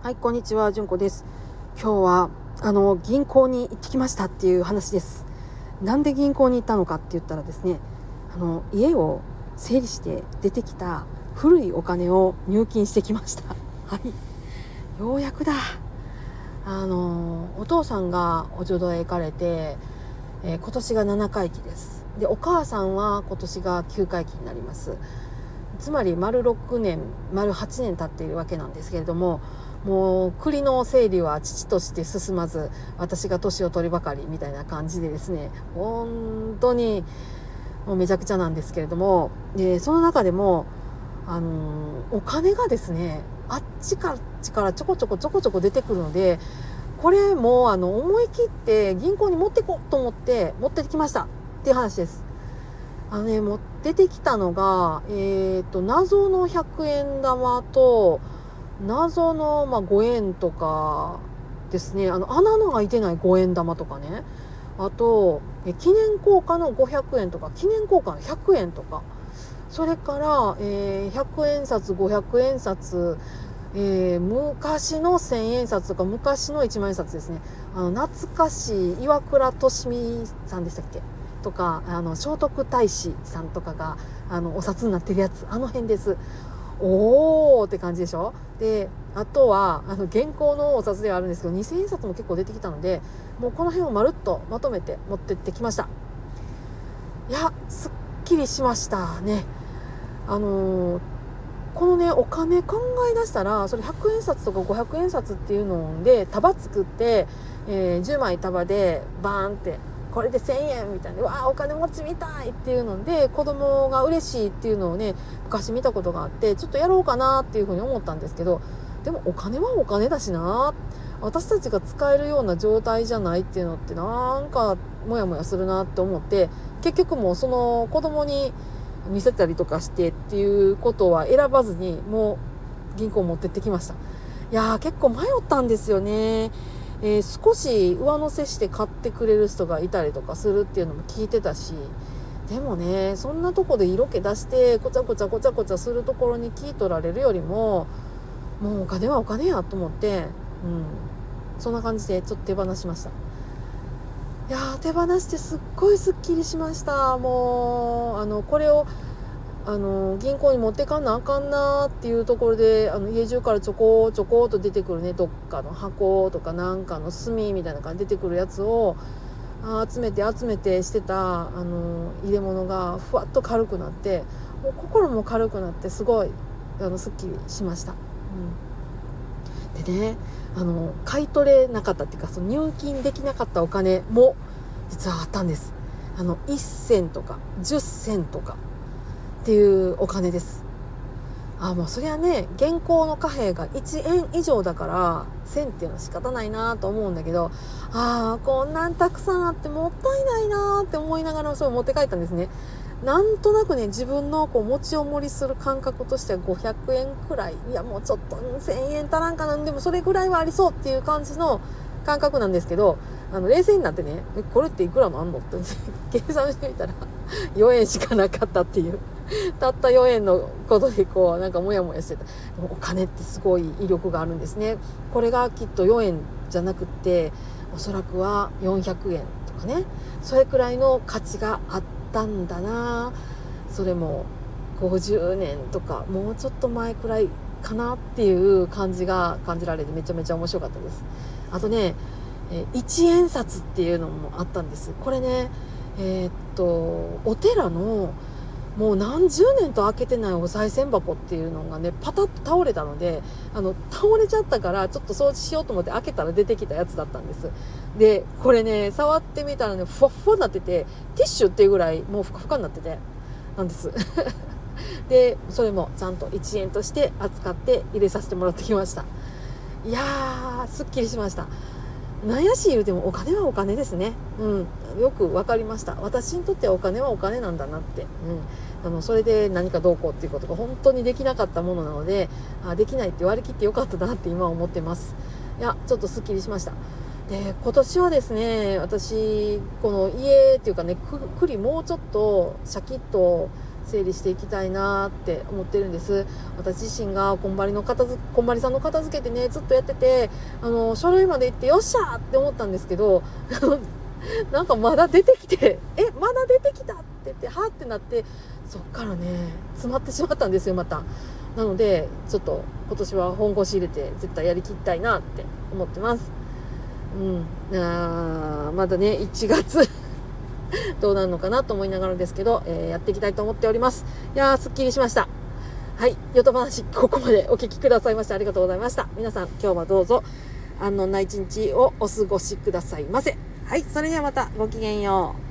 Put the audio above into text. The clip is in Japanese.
はい、こんにちは、じゅんこです。今日は、あの、銀行に行ってきましたっていう話です。なんで銀行に行ったのかって言ったらですね、あの、家を整理して出てきた古いお金を入金してきました。はい。ようやくだ。あの、お父さんがお浄土へ行かれて、えー今年が7回忌です。で、お母さんは今年が9回忌になります。つまり丸6年丸8年経っているわけなんですけれどももう栗の整理は父として進まず私が年を取りばかりみたいな感じでですね本当にもうめちゃくちゃなんですけれどもでその中でもあのお金がですねあっちからあっちからちょこちょこちょこちょこ出てくるのでこれもあの思い切って銀行に持ってこうと思って持ってきましたっていう話です。あのね、も出てきたのが、えっ、と、謎の100円玉と、謎の、まあ、5円とかですね、あの、穴の開いてない5円玉とかね、あと、記念硬貨の500円とか、記念硬貨の100円とか、それから、えー100円札、500円札、えー昔の1000円札とか昔の1万円札ですね。あの懐かしい岩倉俊美さんでしたっけ？とかあの聖徳太子さんとかがあのお札になってるやつ。あの辺です。おーって感じでしょ？であとはあの現行のお札ではあるんですけど2000円札も結構出てきたのでもうこの辺をまるっとまとめて持ってってきました。いやすっきりしましたね。あのーこのねお金考え出したらそれ100円札とか500円札っていうので束作って、えー10枚束でバーンってこれで1000円みたいなわあお金持ちみたいっていうので子供が嬉しいっていうのをね昔見たことがあってちょっとやろうかなっていうふうに思ったんですけどでもお金はお金だしな。私たちが使えるような状態じゃないっていうのってなんかモヤモヤするなって思って結局もうその子供に見せたりとかしてっていうことは選ばずにもう銀行持ってってきました。いやー結構迷ったんですよね、えー少し上乗せして買ってくれる人がいたりとかするっていうのも聞いてたしでもねそんなとこで色気出してこちゃこちゃこちゃこちゃするところに聞い取られるよりももうお金はお金やと思って、うん、そんな感じでちょっと手放しました。いや手放してすっごいすっきりしました。もうあのこれをあの銀行に持ってかなあかんなっていうところであの家中からちょこちょこっと出てくるねどっかの箱とかなんかの炭みたいな感じで出てくるやつを集めて集めてしてたあの入れ物がふわっと軽くなってもう心も軽くなってすごいあのすっきりしました。うん、でねあの買い取れなかったっていうかその入金できなかったお金も実はあったんです。あの1銭とか10銭とか。っていうお金です。あもうそりゃね現行の貨幣が1円以上だから1000っていうのは仕方ないなと思うんだけどあーこんなんたくさんあってもったいないなって思いながらそれを持って帰ったんですね。なんとなくね自分のこう持ち重りする感覚としては500円くらいいやもうちょっと1000円足らんかな。んでもそれぐらいはありそうっていう感じの感覚なんですけどあの冷静になってねこれっていくらもあんのって 計算してみたら4円しかなかったっていう。たった4円のことでこうなんかモヤモヤしてた。お金ってすごい威力があるんですね。これがきっと4円じゃなくっておそらくは400円とかね。それくらいの価値があったんだな。それも50年とかもうちょっと前くらいかなっていう感じが感じられてめちゃめちゃ面白かったです。あとね1円札っていうのもあったんです。これねえーっとお寺のもう何十年と開けてないお賽銭箱っていうのがねパタッと倒れたのであの倒れちゃったからちょっと掃除しようと思って開けたら出てきたやつだったんです。でこれね触ってみたらねふわふわになっててティッシュっていうぐらいもうふかふかになっててなんです。でそれもちゃんと1円として扱って入れさせてもらってきました。いやーすっきりしました。なんやし言うてもお金はお金ですね。うん。よく分かりました。私にとってはお金はお金なんだなって。うん。あの、それで何かどうこうっていうことが本当にできなかったものなので、あできないって割り切ってよかったなって今思ってます。いや、ちょっとすっきりしました。で、今年はですね、私、この家っていうかね、く栗もうちょっとシャキッと整理していきたいなって思ってるんです。私自身がこんばりの片付こんばりさんの片付けてねずっとやっててあの書類まで行ってよっしゃって思ったんですけど なんかまだ出てきてえまだ出てきたって言ってはってなってそっからね詰まってしまったんですよまた。なのでちょっと今年は本腰入れて絶対やりきりたいなって思ってます。うん。あまだね1月。どうなるのかなと思いながらですけど、えー、やっていきたいと思っております。いやー、すっきりしました。はい。ヨト話、ここまでお聞きくださいましてありがとうございました。皆さん、今日はどうぞ、安穏な一日をお過ごしくださいませ。はい。それではまた、ごきげんよう。